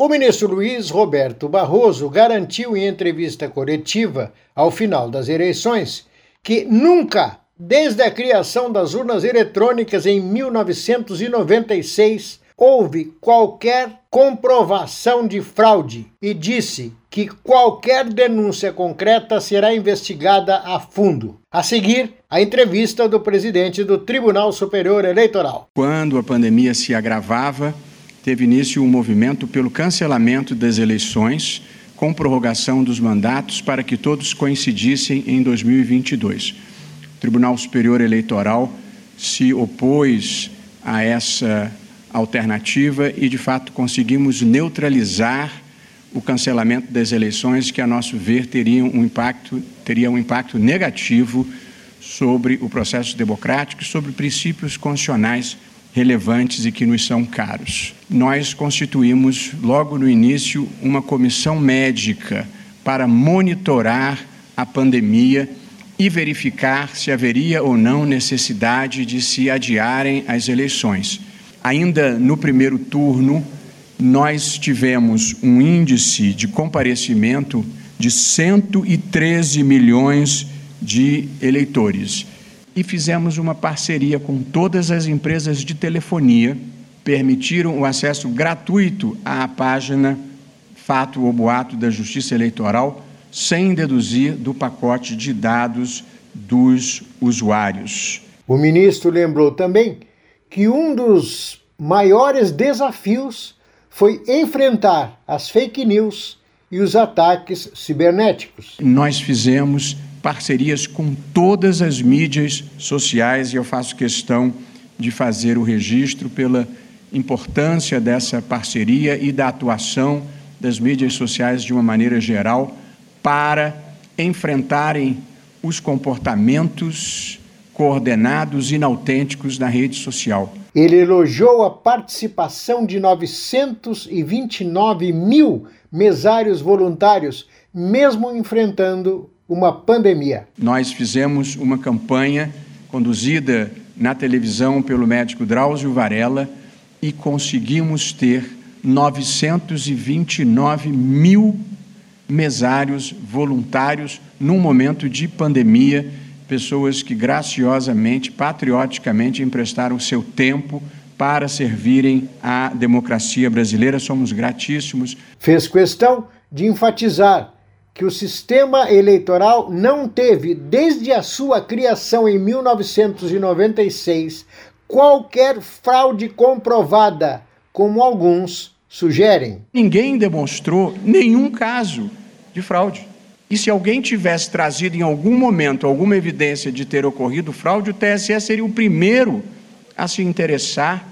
O ministro Luiz Roberto Barroso garantiu em entrevista coletiva, ao final das eleições, que nunca, desde a criação das urnas eletrônicas em 1996, houve qualquer comprovação de fraude e disse que qualquer denúncia concreta será investigada a fundo. A seguir, a entrevista do presidente do Tribunal Superior Eleitoral. Quando a pandemia se agravava, teve início um movimento pelo cancelamento das eleições, com prorrogação dos mandatos para que todos coincidissem em 2022. O Tribunal Superior Eleitoral se opôs a essa alternativa e, de fato, conseguimos neutralizar o cancelamento das eleições, que, a nosso ver, teria um impacto, teria um impacto negativo sobre o processo democrático e sobre princípios constitucionais relevantes e que nos são caros. Nós constituímos, logo no início, uma comissão médica para monitorar a pandemia e verificar se haveria ou não necessidade de se adiarem as eleições. Ainda no primeiro turno, nós tivemos um índice de comparecimento de 113 milhões de eleitores e fizemos uma parceria com todas as empresas de telefonia, permitiram o acesso gratuito à página Fato ou Boato da Justiça Eleitoral, sem deduzir do pacote de dados dos usuários. O ministro lembrou também que um dos maiores desafios foi enfrentar as fake news e os ataques cibernéticos. Nós fizemos parcerias com todas as mídias sociais e eu faço questão de fazer o registro pela importância dessa parceria e da atuação das mídias sociais de uma maneira geral para enfrentarem os comportamentos coordenados inautênticos na rede social. Ele elogiou a participação de 929 mil mesários voluntários, mesmo enfrentando uma pandemia. Nós fizemos uma campanha conduzida na televisão pelo médico Drauzio Varela e conseguimos ter 929 mil mesários voluntários num momento de pandemia, pessoas que graciosamente, patrioticamente emprestaram seu tempo para servirem à democracia brasileira. Somos gratíssimos. Fez questão de enfatizar que o sistema eleitoral não teve, desde a sua criação em 1996, qualquer fraude comprovada, como alguns sugerem. Ninguém demonstrou nenhum caso de fraude. E se alguém tivesse trazido em algum momento alguma evidência de ter ocorrido fraude, o TSE seria o primeiro a se interessar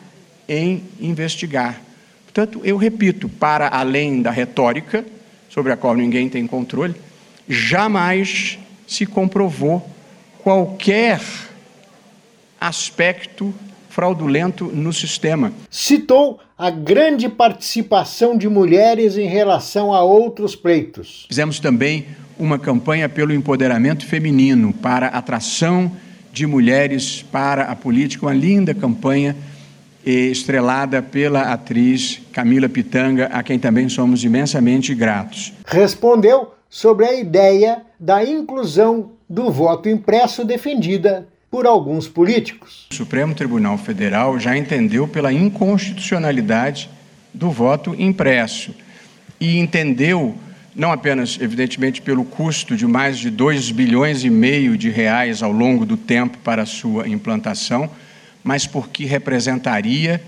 em investigar. Portanto, eu repito, para além da retórica, sobre a qual ninguém tem controle, jamais se comprovou qualquer aspecto fraudulento no sistema. Citou a grande participação de mulheres em relação a outros pleitos. Fizemos também uma campanha pelo empoderamento feminino para atração de mulheres para a política, uma linda campanha estrelada pela atriz Camila Pitanga, a quem também somos imensamente gratos. Respondeu sobre a ideia da inclusão do voto impresso defendida por alguns políticos. O Supremo Tribunal Federal já entendeu pela inconstitucionalidade do voto impresso e entendeu não apenas, evidentemente, pelo custo de mais de 2 bilhões e meio de reais ao longo do tempo para a sua implantação, mas porque representaria,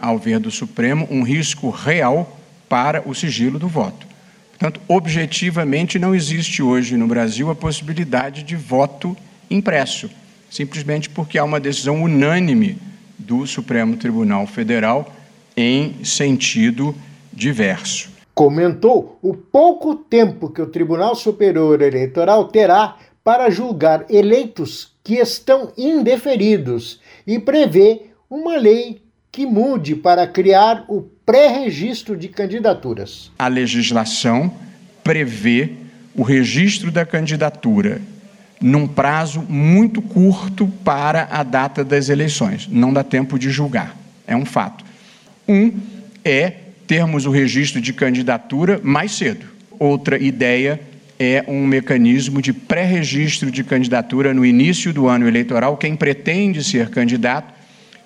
ao ver do Supremo, um risco real para o sigilo do voto. Portanto, objetivamente, não existe hoje no Brasil a possibilidade de voto impresso, simplesmente porque há uma decisão unânime do Supremo Tribunal Federal em sentido diverso. Comentou o pouco tempo que o Tribunal Superior Eleitoral terá para julgar eleitos que estão indeferidos e prevê uma lei que mude para criar o pré-registro de candidaturas. A legislação prevê o registro da candidatura num prazo muito curto para a data das eleições. Não dá tempo de julgar, é um fato. Um é termos o registro de candidatura mais cedo. Outra ideia é um mecanismo de pré-registro de candidatura no início do ano eleitoral. Quem pretende ser candidato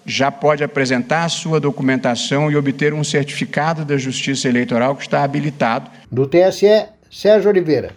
já pode apresentar sua documentação e obter um certificado da Justiça Eleitoral que está habilitado. Do TSE, Sérgio Oliveira.